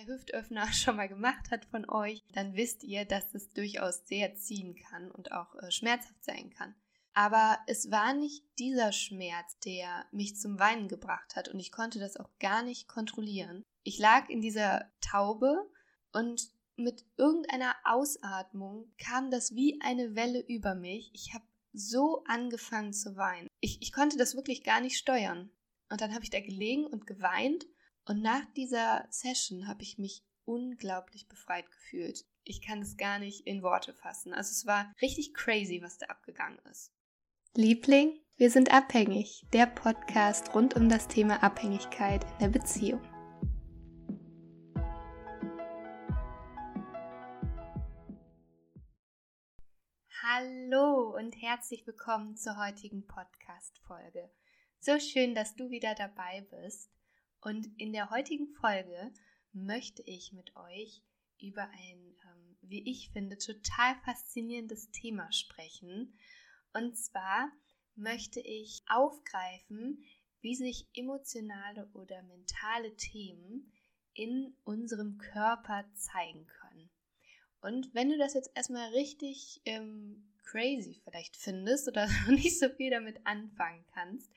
der Hüftöffner schon mal gemacht hat von euch, dann wisst ihr, dass es durchaus sehr ziehen kann und auch äh, schmerzhaft sein kann. Aber es war nicht dieser Schmerz, der mich zum Weinen gebracht hat und ich konnte das auch gar nicht kontrollieren. Ich lag in dieser Taube und mit irgendeiner Ausatmung kam das wie eine Welle über mich. Ich habe so angefangen zu weinen. Ich, ich konnte das wirklich gar nicht steuern. Und dann habe ich da gelegen und geweint. Und nach dieser Session habe ich mich unglaublich befreit gefühlt. Ich kann es gar nicht in Worte fassen. Also es war richtig crazy, was da abgegangen ist. Liebling, wir sind abhängig. Der Podcast rund um das Thema Abhängigkeit in der Beziehung. Hallo und herzlich willkommen zur heutigen Podcast-Folge. So schön, dass du wieder dabei bist. Und in der heutigen Folge möchte ich mit euch über ein, ähm, wie ich finde, total faszinierendes Thema sprechen. Und zwar möchte ich aufgreifen, wie sich emotionale oder mentale Themen in unserem Körper zeigen können. Und wenn du das jetzt erstmal richtig ähm, crazy vielleicht findest oder nicht so viel damit anfangen kannst,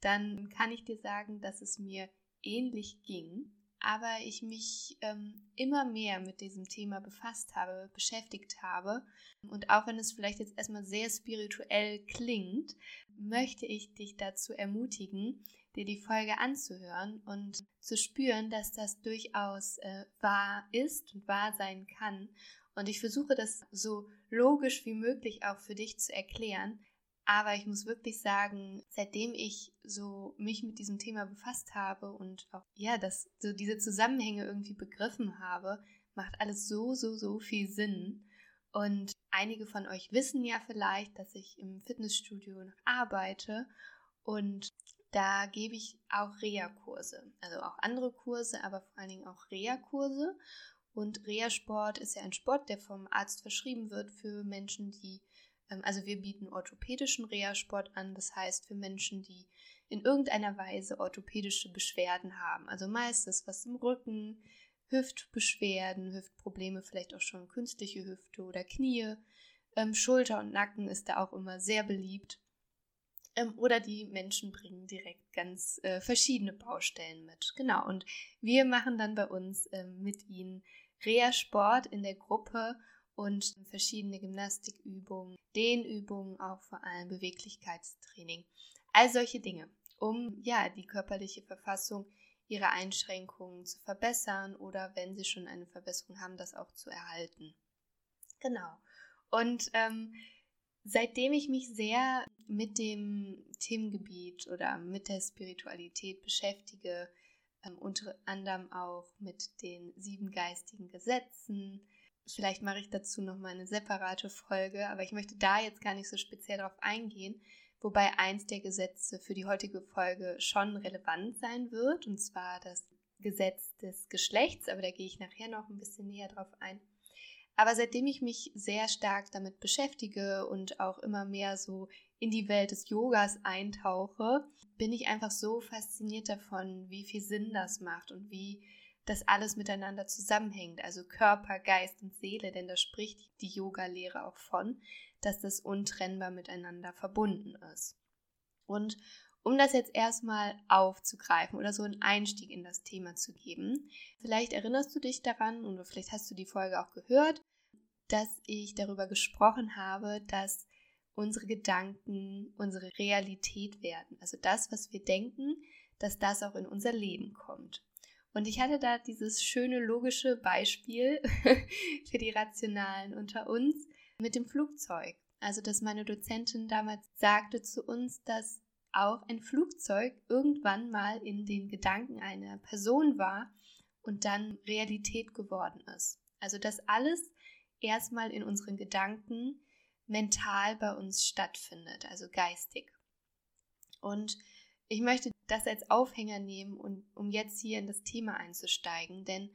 dann kann ich dir sagen, dass es mir ähnlich ging, aber ich mich ähm, immer mehr mit diesem Thema befasst habe, beschäftigt habe. Und auch wenn es vielleicht jetzt erstmal sehr spirituell klingt, möchte ich dich dazu ermutigen, dir die Folge anzuhören und zu spüren, dass das durchaus äh, wahr ist und wahr sein kann. Und ich versuche das so logisch wie möglich auch für dich zu erklären, aber ich muss wirklich sagen, seitdem ich so mich mit diesem Thema befasst habe und auch ja, dass so diese Zusammenhänge irgendwie begriffen habe, macht alles so so so viel Sinn. Und einige von euch wissen ja vielleicht, dass ich im Fitnessstudio noch arbeite und da gebe ich auch Reha-Kurse, also auch andere Kurse, aber vor allen Dingen auch Reha-Kurse. Und Reha-Sport ist ja ein Sport, der vom Arzt verschrieben wird für Menschen, die also wir bieten orthopädischen Reha-Sport an, das heißt für Menschen, die in irgendeiner Weise orthopädische Beschwerden haben. Also meistens was im Rücken, Hüftbeschwerden, Hüftprobleme, vielleicht auch schon künstliche Hüfte oder Knie. Ähm, Schulter und Nacken ist da auch immer sehr beliebt. Ähm, oder die Menschen bringen direkt ganz äh, verschiedene Baustellen mit. Genau. Und wir machen dann bei uns ähm, mit ihnen Reha-Sport in der Gruppe und verschiedene Gymnastikübungen, Dehnübungen, auch vor allem Beweglichkeitstraining. All solche Dinge, um ja die körperliche Verfassung ihre Einschränkungen zu verbessern oder wenn sie schon eine Verbesserung haben, das auch zu erhalten. Genau. Und ähm, seitdem ich mich sehr mit dem Themengebiet oder mit der Spiritualität beschäftige, ähm, unter anderem auch mit den sieben geistigen Gesetzen, Vielleicht mache ich dazu nochmal eine separate Folge, aber ich möchte da jetzt gar nicht so speziell darauf eingehen, wobei eins der Gesetze für die heutige Folge schon relevant sein wird, und zwar das Gesetz des Geschlechts, aber da gehe ich nachher noch ein bisschen näher drauf ein. Aber seitdem ich mich sehr stark damit beschäftige und auch immer mehr so in die Welt des Yogas eintauche, bin ich einfach so fasziniert davon, wie viel Sinn das macht und wie dass alles miteinander zusammenhängt, also Körper, Geist und Seele, denn da spricht die Yoga-Lehre auch von, dass das untrennbar miteinander verbunden ist. Und um das jetzt erstmal aufzugreifen oder so einen Einstieg in das Thema zu geben, vielleicht erinnerst du dich daran oder vielleicht hast du die Folge auch gehört, dass ich darüber gesprochen habe, dass unsere Gedanken unsere Realität werden. Also das, was wir denken, dass das auch in unser Leben kommt. Und ich hatte da dieses schöne logische Beispiel für die Rationalen unter uns mit dem Flugzeug. Also, dass meine Dozentin damals sagte zu uns, dass auch ein Flugzeug irgendwann mal in den Gedanken einer Person war und dann Realität geworden ist. Also, dass alles erstmal in unseren Gedanken mental bei uns stattfindet, also geistig. Und ich möchte das als Aufhänger nehmen und um jetzt hier in das Thema einzusteigen, denn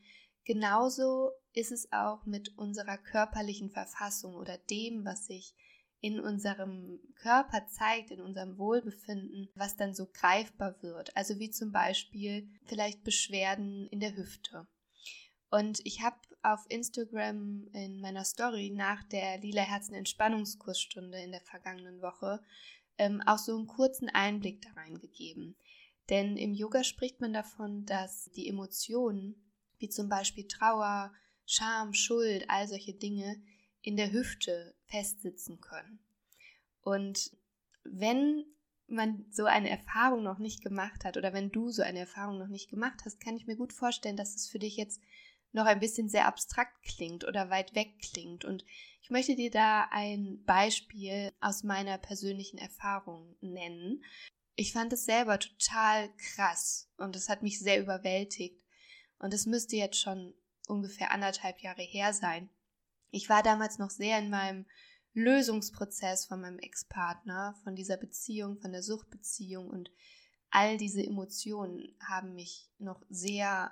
genauso ist es auch mit unserer körperlichen Verfassung oder dem, was sich in unserem Körper zeigt, in unserem Wohlbefinden, was dann so greifbar wird. Also wie zum Beispiel vielleicht Beschwerden in der Hüfte. Und ich habe auf Instagram in meiner Story nach der Lila Herzen Entspannungskursstunde in der vergangenen Woche ähm, auch so einen kurzen Einblick da reingegeben. Denn im Yoga spricht man davon, dass die Emotionen, wie zum Beispiel Trauer, Scham, Schuld, all solche Dinge, in der Hüfte festsitzen können. Und wenn man so eine Erfahrung noch nicht gemacht hat oder wenn du so eine Erfahrung noch nicht gemacht hast, kann ich mir gut vorstellen, dass es für dich jetzt noch ein bisschen sehr abstrakt klingt oder weit weg klingt. Und ich möchte dir da ein Beispiel aus meiner persönlichen Erfahrung nennen. Ich fand es selber total krass und es hat mich sehr überwältigt. Und es müsste jetzt schon ungefähr anderthalb Jahre her sein. Ich war damals noch sehr in meinem Lösungsprozess von meinem Ex-Partner, von dieser Beziehung, von der Suchtbeziehung und all diese Emotionen haben mich noch sehr,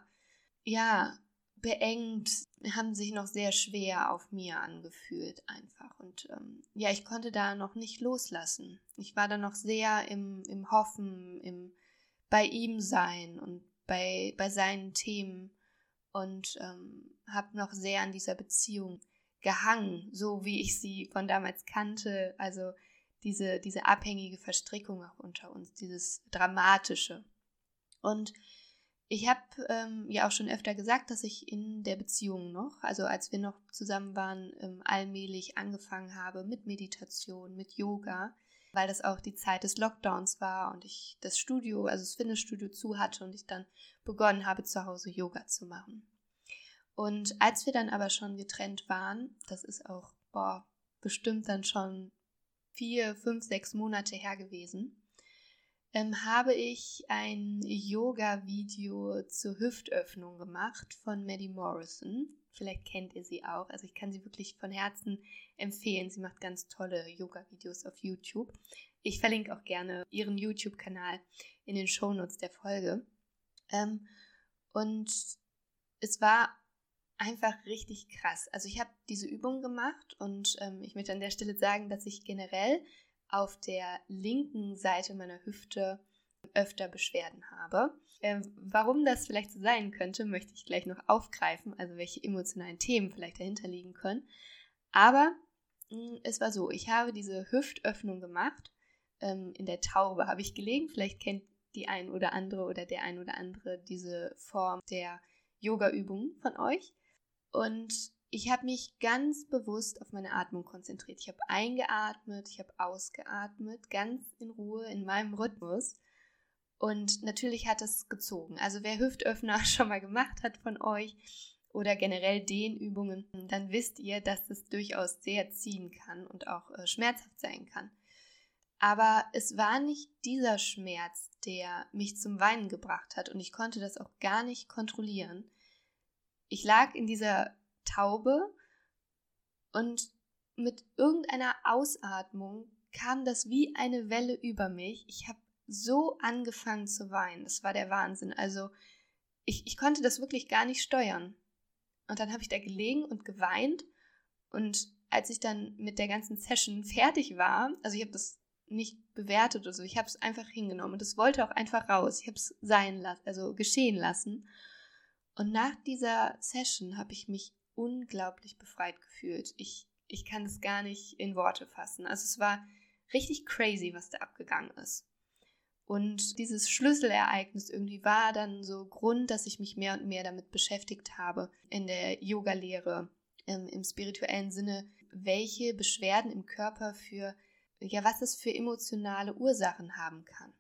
ja, beengt, haben sich noch sehr schwer auf mir angefühlt einfach. Und ähm, ja, ich konnte da noch nicht loslassen. Ich war da noch sehr im, im Hoffen, im bei ihm sein und bei, bei seinen Themen und ähm, habe noch sehr an dieser Beziehung gehangen, so wie ich sie von damals kannte. Also diese, diese abhängige Verstrickung auch unter uns, dieses Dramatische. Und ich habe ähm, ja auch schon öfter gesagt, dass ich in der Beziehung noch, also als wir noch zusammen waren, ähm, allmählich angefangen habe mit Meditation, mit Yoga, weil das auch die Zeit des Lockdowns war und ich das Studio, also das Fitnessstudio zu hatte und ich dann begonnen habe, zu Hause Yoga zu machen. Und als wir dann aber schon getrennt waren, das ist auch, boah, bestimmt dann schon vier, fünf, sechs Monate her gewesen, ähm, habe ich ein Yoga-Video zur Hüftöffnung gemacht von Maddie Morrison. Vielleicht kennt ihr sie auch. Also ich kann sie wirklich von Herzen empfehlen. Sie macht ganz tolle Yoga-Videos auf YouTube. Ich verlinke auch gerne ihren YouTube-Kanal in den Shownotes der Folge. Ähm, und es war einfach richtig krass. Also ich habe diese Übung gemacht und ähm, ich möchte an der Stelle sagen, dass ich generell auf der linken Seite meiner Hüfte öfter Beschwerden habe. Ähm, warum das vielleicht so sein könnte, möchte ich gleich noch aufgreifen, also welche emotionalen Themen vielleicht dahinter liegen können. Aber mh, hm, es war so, ich habe diese Hüftöffnung gemacht. Ähm, in der Taube habe ich gelegen. Vielleicht kennt die ein oder andere oder der ein oder andere diese Form der Yoga-Übung von euch. Und ich habe mich ganz bewusst auf meine Atmung konzentriert. Ich habe eingeatmet, ich habe ausgeatmet, ganz in Ruhe in meinem Rhythmus. Und natürlich hat es gezogen. Also wer Hüftöffner schon mal gemacht hat von euch oder generell Dehnübungen, dann wisst ihr, dass es durchaus sehr ziehen kann und auch äh, schmerzhaft sein kann. Aber es war nicht dieser Schmerz, der mich zum Weinen gebracht hat und ich konnte das auch gar nicht kontrollieren. Ich lag in dieser Taube und mit irgendeiner Ausatmung kam das wie eine Welle über mich. Ich habe so angefangen zu weinen. Das war der Wahnsinn. Also ich, ich konnte das wirklich gar nicht steuern. Und dann habe ich da gelegen und geweint. Und als ich dann mit der ganzen Session fertig war, also ich habe das nicht bewertet oder so, ich habe es einfach hingenommen und es wollte auch einfach raus. Ich habe es sein lassen, also geschehen lassen. Und nach dieser Session habe ich mich unglaublich befreit gefühlt. Ich, ich kann es gar nicht in Worte fassen. Also es war richtig crazy, was da abgegangen ist. Und dieses Schlüsselereignis irgendwie war dann so Grund, dass ich mich mehr und mehr damit beschäftigt habe in der Yoga-Lehre, im, im spirituellen Sinne, welche Beschwerden im Körper für, ja, was es für emotionale Ursachen haben kann.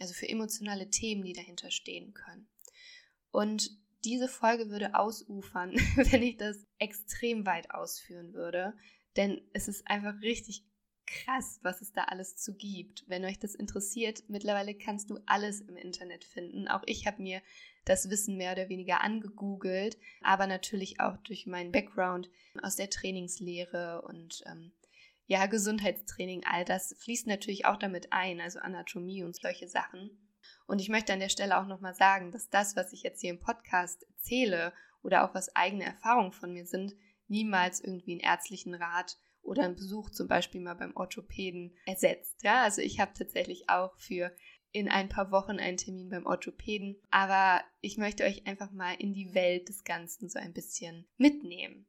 Also für emotionale Themen, die dahinter stehen können. Und diese Folge würde ausufern, wenn ich das extrem weit ausführen würde. Denn es ist einfach richtig krass, was es da alles zu gibt. Wenn euch das interessiert, mittlerweile kannst du alles im Internet finden. Auch ich habe mir das Wissen mehr oder weniger angegoogelt, aber natürlich auch durch meinen Background aus der Trainingslehre und ähm, ja, Gesundheitstraining, all das fließt natürlich auch damit ein, also Anatomie und solche Sachen. Und ich möchte an der Stelle auch nochmal sagen, dass das, was ich jetzt hier im Podcast erzähle oder auch was eigene Erfahrungen von mir sind, niemals irgendwie einen ärztlichen Rat oder einen Besuch zum Beispiel mal beim Orthopäden ersetzt. Ja, also ich habe tatsächlich auch für in ein paar Wochen einen Termin beim Orthopäden. Aber ich möchte euch einfach mal in die Welt des Ganzen so ein bisschen mitnehmen.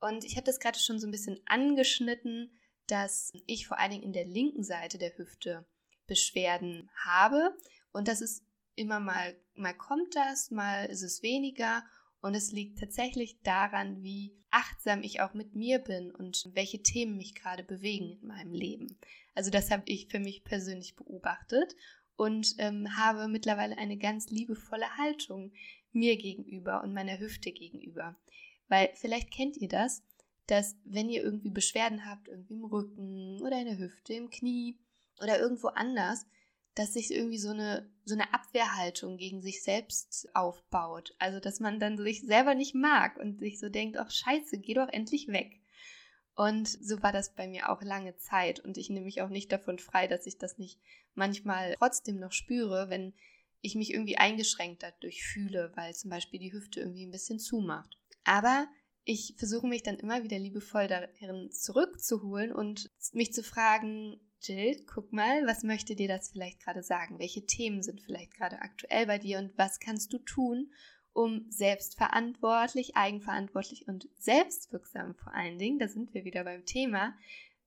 Und ich habe das gerade schon so ein bisschen angeschnitten, dass ich vor allen Dingen in der linken Seite der Hüfte Beschwerden habe. Und das ist immer mal, mal kommt das, mal ist es weniger. Und es liegt tatsächlich daran, wie achtsam ich auch mit mir bin und welche Themen mich gerade bewegen in meinem Leben. Also das habe ich für mich persönlich beobachtet und ähm, habe mittlerweile eine ganz liebevolle Haltung mir gegenüber und meiner Hüfte gegenüber. Weil vielleicht kennt ihr das, dass wenn ihr irgendwie Beschwerden habt, irgendwie im Rücken oder in der Hüfte, im Knie oder irgendwo anders, dass sich irgendwie so eine, so eine Abwehrhaltung gegen sich selbst aufbaut. Also, dass man dann sich selber nicht mag und sich so denkt, ach scheiße, geh doch endlich weg. Und so war das bei mir auch lange Zeit. Und ich nehme mich auch nicht davon frei, dass ich das nicht manchmal trotzdem noch spüre, wenn ich mich irgendwie eingeschränkt dadurch fühle, weil zum Beispiel die Hüfte irgendwie ein bisschen zumacht. Aber ich versuche mich dann immer wieder liebevoll darin zurückzuholen und mich zu fragen, Jill, guck mal, was möchte dir das vielleicht gerade sagen? Welche Themen sind vielleicht gerade aktuell bei dir und was kannst du tun, um selbstverantwortlich, eigenverantwortlich und selbstwirksam vor allen Dingen, da sind wir wieder beim Thema,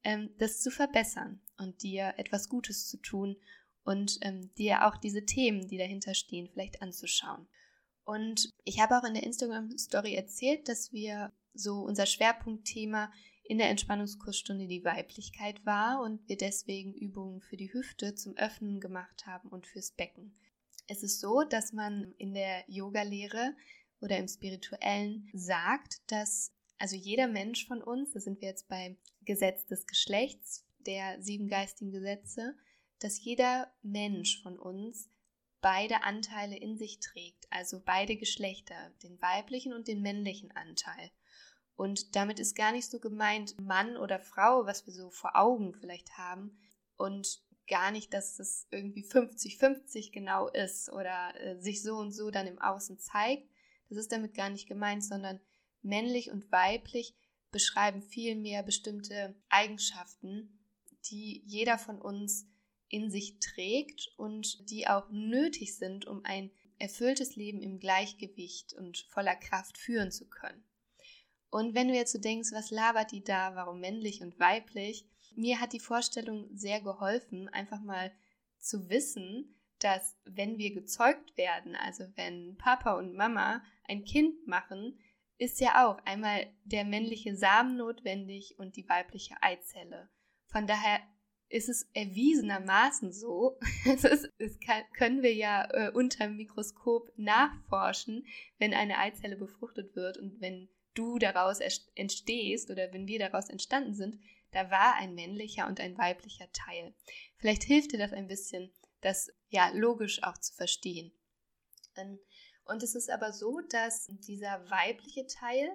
ähm, das zu verbessern und dir etwas Gutes zu tun und ähm, dir auch diese Themen, die dahinter stehen, vielleicht anzuschauen. Und ich habe auch in der Instagram-Story erzählt, dass wir so unser Schwerpunktthema in der Entspannungskursstunde die Weiblichkeit war und wir deswegen Übungen für die Hüfte zum Öffnen gemacht haben und fürs Becken. Es ist so, dass man in der Yoga-Lehre oder im Spirituellen sagt, dass also jeder Mensch von uns, da sind wir jetzt beim Gesetz des Geschlechts, der sieben geistigen Gesetze, dass jeder Mensch von uns beide Anteile in sich trägt, also beide Geschlechter, den weiblichen und den männlichen Anteil. Und damit ist gar nicht so gemeint Mann oder Frau, was wir so vor Augen vielleicht haben. Und gar nicht, dass es irgendwie 50-50 genau ist oder äh, sich so und so dann im Außen zeigt. Das ist damit gar nicht gemeint, sondern männlich und weiblich beschreiben vielmehr bestimmte Eigenschaften, die jeder von uns in sich trägt und die auch nötig sind, um ein erfülltes Leben im Gleichgewicht und voller Kraft führen zu können. Und wenn du jetzt so denkst, was labert die da, warum männlich und weiblich? Mir hat die Vorstellung sehr geholfen, einfach mal zu wissen, dass wenn wir gezeugt werden, also wenn Papa und Mama ein Kind machen, ist ja auch einmal der männliche Samen notwendig und die weibliche Eizelle. Von daher ist es erwiesenermaßen so, das, das kann, können wir ja äh, unter dem Mikroskop nachforschen, wenn eine Eizelle befruchtet wird und wenn du daraus entstehst oder wenn wir daraus entstanden sind, da war ein männlicher und ein weiblicher Teil. Vielleicht hilft dir das ein bisschen, das ja logisch auch zu verstehen. Ähm, und es ist aber so, dass dieser weibliche Teil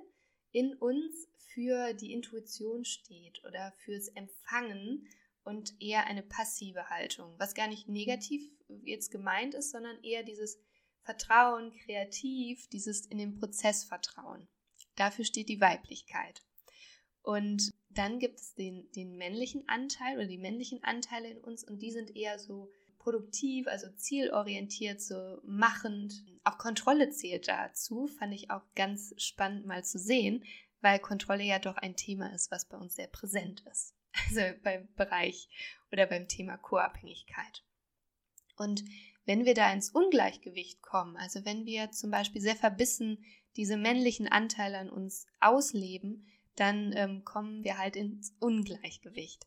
in uns für die Intuition steht oder fürs Empfangen und eher eine passive Haltung, was gar nicht negativ jetzt gemeint ist, sondern eher dieses Vertrauen, kreativ, dieses in den Prozess vertrauen. Dafür steht die Weiblichkeit. Und dann gibt es den, den männlichen Anteil oder die männlichen Anteile in uns und die sind eher so produktiv, also zielorientiert, so machend. Auch Kontrolle zählt dazu, fand ich auch ganz spannend mal zu sehen, weil Kontrolle ja doch ein Thema ist, was bei uns sehr präsent ist. Also beim Bereich oder beim Thema Co-Abhängigkeit. Und wenn wir da ins Ungleichgewicht kommen, also wenn wir zum Beispiel sehr verbissen diese männlichen Anteile an uns ausleben, dann ähm, kommen wir halt ins Ungleichgewicht.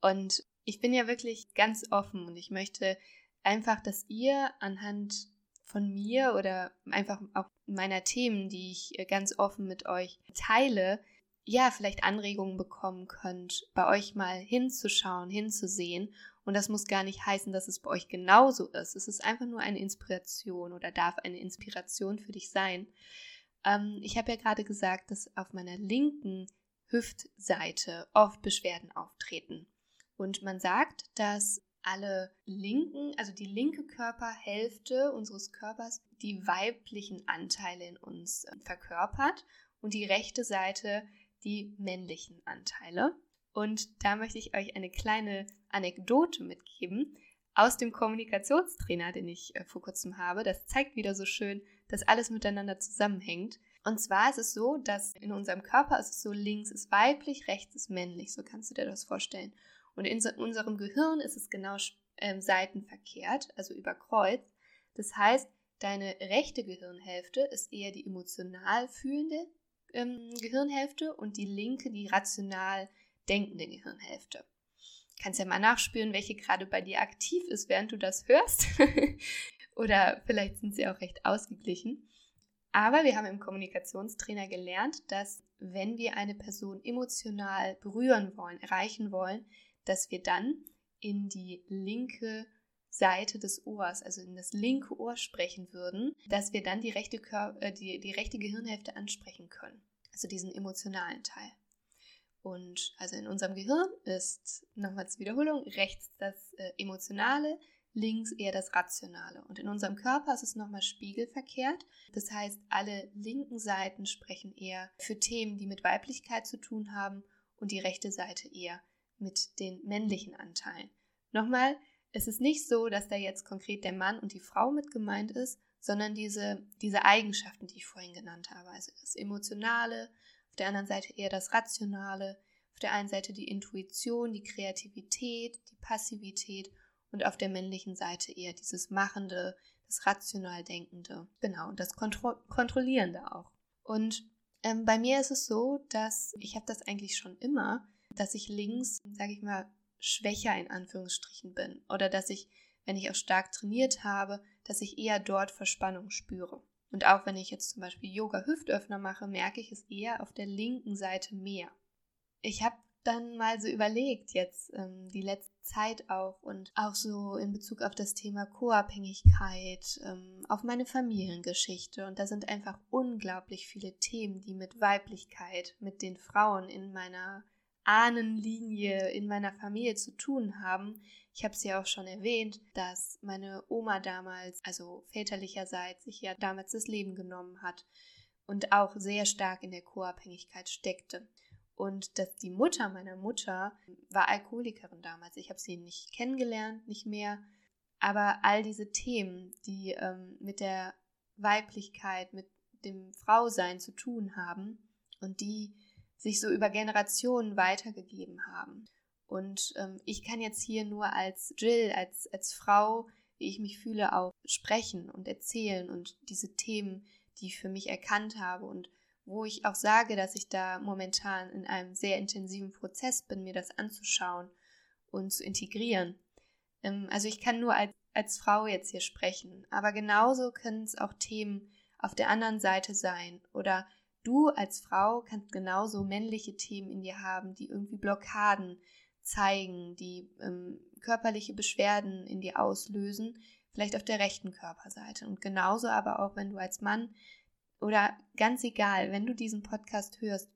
Und ich bin ja wirklich ganz offen und ich möchte einfach, dass ihr anhand von mir oder einfach auch meiner Themen, die ich äh, ganz offen mit euch teile, ja, vielleicht Anregungen bekommen könnt, bei euch mal hinzuschauen, hinzusehen. Und das muss gar nicht heißen, dass es bei euch genauso ist. Es ist einfach nur eine Inspiration oder darf eine Inspiration für dich sein. Ähm, ich habe ja gerade gesagt, dass auf meiner linken Hüftseite oft Beschwerden auftreten. Und man sagt, dass alle linken, also die linke Körperhälfte unseres Körpers, die weiblichen Anteile in uns äh, verkörpert und die rechte Seite die männlichen Anteile. Und da möchte ich euch eine kleine Anekdote mitgeben. aus dem Kommunikationstrainer, den ich äh, vor kurzem habe. Das zeigt wieder so schön, dass alles miteinander zusammenhängt. Und zwar ist es so, dass in unserem Körper ist es so, links ist weiblich, rechts ist männlich. So kannst du dir das vorstellen. Und in unserem Gehirn ist es genau ähm, seitenverkehrt, also über Kreuz. Das heißt, deine rechte Gehirnhälfte ist eher die emotional fühlende ähm, Gehirnhälfte und die linke die rational denkende Gehirnhälfte. Kannst ja mal nachspüren, welche gerade bei dir aktiv ist, während du das hörst. Oder vielleicht sind sie auch recht ausgeglichen. Aber wir haben im Kommunikationstrainer gelernt, dass wenn wir eine Person emotional berühren wollen, erreichen wollen, dass wir dann in die linke Seite des Ohrs, also in das linke Ohr sprechen würden, dass wir dann die rechte, Kör äh, die, die rechte Gehirnhälfte ansprechen können. Also diesen emotionalen Teil. Und also in unserem Gehirn ist, nochmal zur Wiederholung, rechts das äh, Emotionale, links eher das Rationale. Und in unserem Körper ist es nochmal spiegelverkehrt. Das heißt, alle linken Seiten sprechen eher für Themen, die mit Weiblichkeit zu tun haben und die rechte Seite eher mit den männlichen Anteilen. Nochmal, es ist nicht so, dass da jetzt konkret der Mann und die Frau mit gemeint ist, sondern diese, diese Eigenschaften, die ich vorhin genannt habe. Also das Emotionale, auf der anderen Seite eher das Rationale, auf der einen Seite die Intuition, die Kreativität, die Passivität und auf der männlichen Seite eher dieses Machende, das rational Denkende. Genau, und das Kontro Kontrollierende auch. Und ähm, bei mir ist es so, dass ich habe das eigentlich schon immer, dass ich links, sage ich mal, schwächer in Anführungsstrichen bin oder dass ich, wenn ich auch stark trainiert habe, dass ich eher dort Verspannung spüre. Und auch wenn ich jetzt zum Beispiel Yoga-Hüftöffner mache, merke ich es eher auf der linken Seite mehr. Ich habe dann mal so überlegt, jetzt ähm, die letzte Zeit auch und auch so in Bezug auf das Thema Co-Abhängigkeit, ähm, auf meine Familiengeschichte. Und da sind einfach unglaublich viele Themen, die mit Weiblichkeit, mit den Frauen in meiner Ahnenlinie in meiner Familie zu tun haben. Ich habe es ja auch schon erwähnt, dass meine Oma damals, also väterlicherseits, sich ja damals das Leben genommen hat und auch sehr stark in der Co-Abhängigkeit steckte. Und dass die Mutter meiner Mutter war Alkoholikerin damals. Ich habe sie nicht kennengelernt, nicht mehr. Aber all diese Themen, die ähm, mit der Weiblichkeit, mit dem Frausein zu tun haben und die sich so über Generationen weitergegeben haben. Und ähm, ich kann jetzt hier nur als Jill, als, als Frau, wie ich mich fühle, auch sprechen und erzählen und diese Themen, die ich für mich erkannt habe und wo ich auch sage, dass ich da momentan in einem sehr intensiven Prozess bin, mir das anzuschauen und zu integrieren. Ähm, also ich kann nur als, als Frau jetzt hier sprechen, aber genauso können es auch Themen auf der anderen Seite sein oder Du als Frau kannst genauso männliche Themen in dir haben, die irgendwie Blockaden zeigen, die ähm, körperliche Beschwerden in dir auslösen, vielleicht auf der rechten Körperseite. Und genauso aber auch, wenn du als Mann oder ganz egal, wenn du diesen Podcast hörst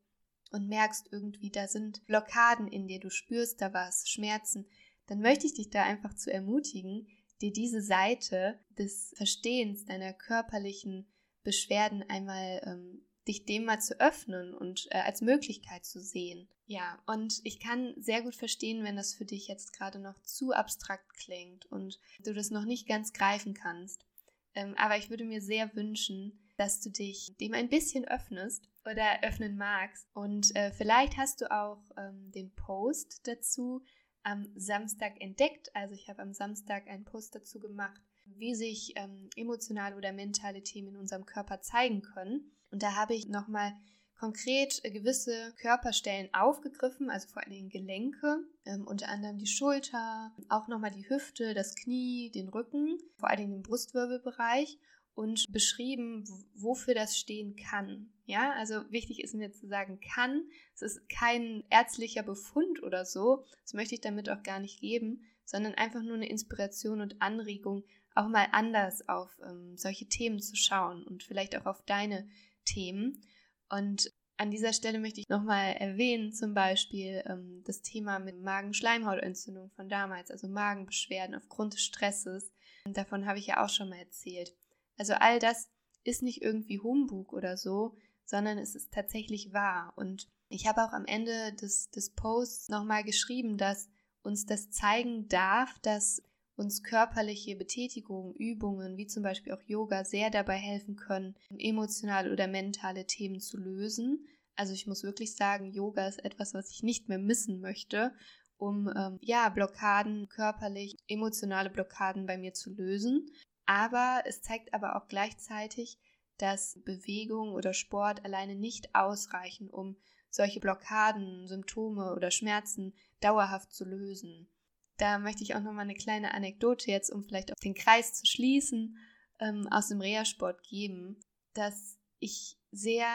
und merkst irgendwie, da sind Blockaden in dir, du spürst da was, Schmerzen, dann möchte ich dich da einfach zu ermutigen, dir diese Seite des Verstehens deiner körperlichen Beschwerden einmal ähm, dich dem mal zu öffnen und äh, als Möglichkeit zu sehen. Ja, und ich kann sehr gut verstehen, wenn das für dich jetzt gerade noch zu abstrakt klingt und du das noch nicht ganz greifen kannst. Ähm, aber ich würde mir sehr wünschen, dass du dich dem ein bisschen öffnest oder öffnen magst. Und äh, vielleicht hast du auch ähm, den Post dazu am Samstag entdeckt. Also ich habe am Samstag einen Post dazu gemacht, wie sich ähm, emotionale oder mentale Themen in unserem Körper zeigen können. Und da habe ich nochmal konkret gewisse Körperstellen aufgegriffen, also vor allem Gelenke, ähm, unter anderem die Schulter, auch nochmal die Hüfte, das Knie, den Rücken, vor allem den Brustwirbelbereich und beschrieben, wofür das stehen kann. Ja, also wichtig ist mir zu sagen, kann. Es ist kein ärztlicher Befund oder so. Das möchte ich damit auch gar nicht geben, sondern einfach nur eine Inspiration und Anregung, auch mal anders auf ähm, solche Themen zu schauen und vielleicht auch auf deine Themen. Und an dieser Stelle möchte ich nochmal erwähnen, zum Beispiel ähm, das Thema mit Magenschleimhautentzündung von damals, also Magenbeschwerden aufgrund des Stresses. Davon habe ich ja auch schon mal erzählt. Also all das ist nicht irgendwie Humbug oder so, sondern es ist tatsächlich wahr. Und ich habe auch am Ende des, des Posts nochmal geschrieben, dass uns das zeigen darf, dass uns körperliche Betätigungen, Übungen wie zum Beispiel auch Yoga sehr dabei helfen können, emotionale oder mentale Themen zu lösen. Also ich muss wirklich sagen, Yoga ist etwas, was ich nicht mehr missen möchte, um ähm, ja Blockaden körperlich, emotionale Blockaden bei mir zu lösen. Aber es zeigt aber auch gleichzeitig, dass Bewegung oder Sport alleine nicht ausreichen, um solche Blockaden, Symptome oder Schmerzen dauerhaft zu lösen. Da möchte ich auch noch mal eine kleine Anekdote jetzt, um vielleicht auch den Kreis zu schließen, ähm, aus dem Reha-Sport geben, dass ich sehr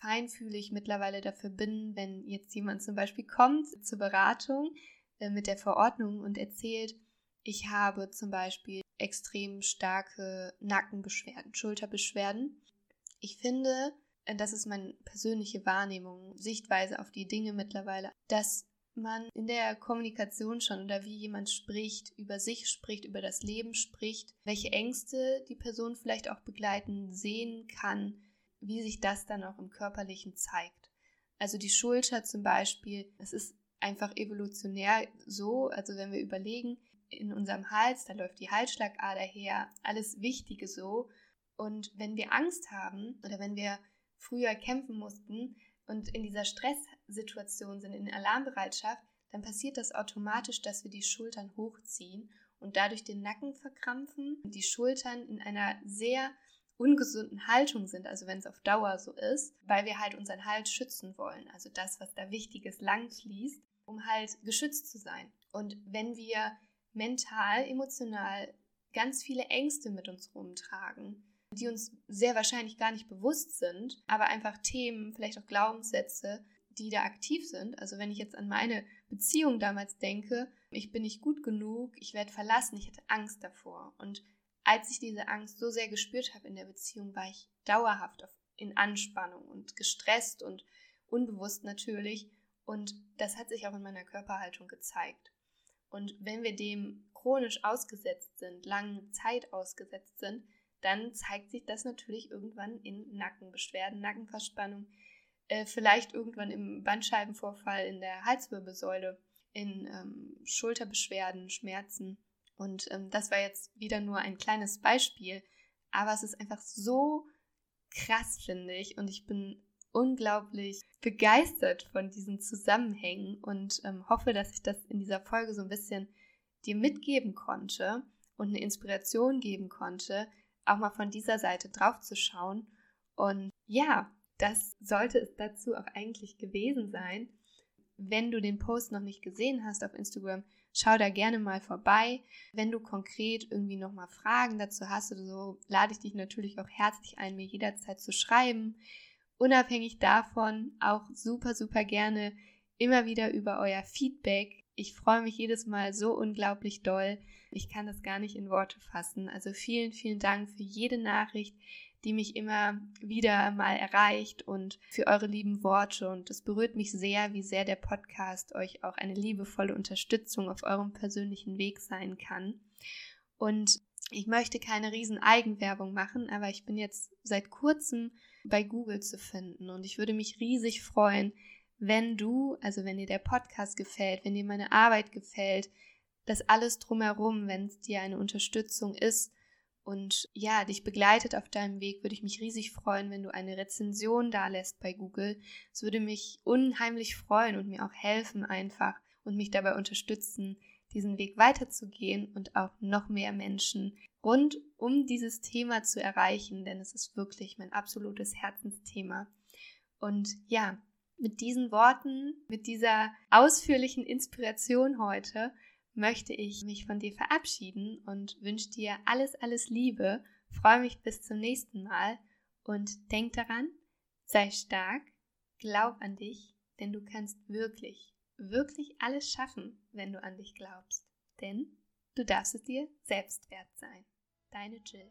feinfühlig mittlerweile dafür bin, wenn jetzt jemand zum Beispiel kommt zur Beratung äh, mit der Verordnung und erzählt, ich habe zum Beispiel extrem starke Nackenbeschwerden, Schulterbeschwerden. Ich finde, äh, das ist meine persönliche Wahrnehmung, Sichtweise auf die Dinge mittlerweile, dass man in der Kommunikation schon oder wie jemand spricht, über sich spricht, über das Leben spricht, welche Ängste die Person vielleicht auch begleiten, sehen kann, wie sich das dann auch im Körperlichen zeigt. Also die Schulter zum Beispiel, es ist einfach evolutionär so, also wenn wir überlegen, in unserem Hals, da läuft die Halsschlagader her, alles Wichtige so. Und wenn wir Angst haben oder wenn wir früher kämpfen mussten, und in dieser Stresssituation sind, in Alarmbereitschaft, dann passiert das automatisch, dass wir die Schultern hochziehen und dadurch den Nacken verkrampfen, die Schultern in einer sehr ungesunden Haltung sind, also wenn es auf Dauer so ist, weil wir halt unseren Hals schützen wollen, also das, was da wichtig ist, lang fließt, um halt geschützt zu sein. Und wenn wir mental, emotional ganz viele Ängste mit uns rumtragen, die uns sehr wahrscheinlich gar nicht bewusst sind, aber einfach Themen, vielleicht auch Glaubenssätze, die da aktiv sind. Also wenn ich jetzt an meine Beziehung damals denke, ich bin nicht gut genug, ich werde verlassen, ich hatte Angst davor. Und als ich diese Angst so sehr gespürt habe in der Beziehung, war ich dauerhaft in Anspannung und gestresst und unbewusst natürlich. Und das hat sich auch in meiner Körperhaltung gezeigt. Und wenn wir dem chronisch ausgesetzt sind, lange Zeit ausgesetzt sind, dann zeigt sich das natürlich irgendwann in Nackenbeschwerden, Nackenverspannung, äh, vielleicht irgendwann im Bandscheibenvorfall in der Halswirbelsäule, in ähm, Schulterbeschwerden, Schmerzen. Und ähm, das war jetzt wieder nur ein kleines Beispiel, aber es ist einfach so krass, finde ich. Und ich bin unglaublich begeistert von diesen Zusammenhängen und ähm, hoffe, dass ich das in dieser Folge so ein bisschen dir mitgeben konnte und eine Inspiration geben konnte, auch mal von dieser Seite drauf zu schauen. Und ja, das sollte es dazu auch eigentlich gewesen sein. Wenn du den Post noch nicht gesehen hast auf Instagram, schau da gerne mal vorbei. Wenn du konkret irgendwie nochmal Fragen dazu hast oder so, lade ich dich natürlich auch herzlich ein, mir jederzeit zu schreiben. Unabhängig davon auch super, super gerne immer wieder über euer Feedback. Ich freue mich jedes Mal so unglaublich doll. Ich kann das gar nicht in Worte fassen. Also vielen, vielen Dank für jede Nachricht, die mich immer wieder mal erreicht und für eure lieben Worte. Und es berührt mich sehr, wie sehr der Podcast euch auch eine liebevolle Unterstützung auf eurem persönlichen Weg sein kann. Und ich möchte keine riesen Eigenwerbung machen, aber ich bin jetzt seit kurzem bei Google zu finden und ich würde mich riesig freuen, wenn du, also wenn dir der Podcast gefällt, wenn dir meine Arbeit gefällt, das alles drumherum, wenn es dir eine Unterstützung ist und ja, dich begleitet auf deinem Weg, würde ich mich riesig freuen, wenn du eine Rezension da lässt bei Google. Es würde mich unheimlich freuen und mir auch helfen einfach und mich dabei unterstützen, diesen Weg weiterzugehen und auch noch mehr Menschen rund um dieses Thema zu erreichen, denn es ist wirklich mein absolutes Herzensthema. Und ja, mit diesen Worten, mit dieser ausführlichen Inspiration heute möchte ich mich von dir verabschieden und wünsche dir alles, alles Liebe. Freue mich bis zum nächsten Mal und denk daran, sei stark, glaub an dich, denn du kannst wirklich, wirklich alles schaffen, wenn du an dich glaubst. Denn du darfst es dir selbst wert sein. Deine Jill.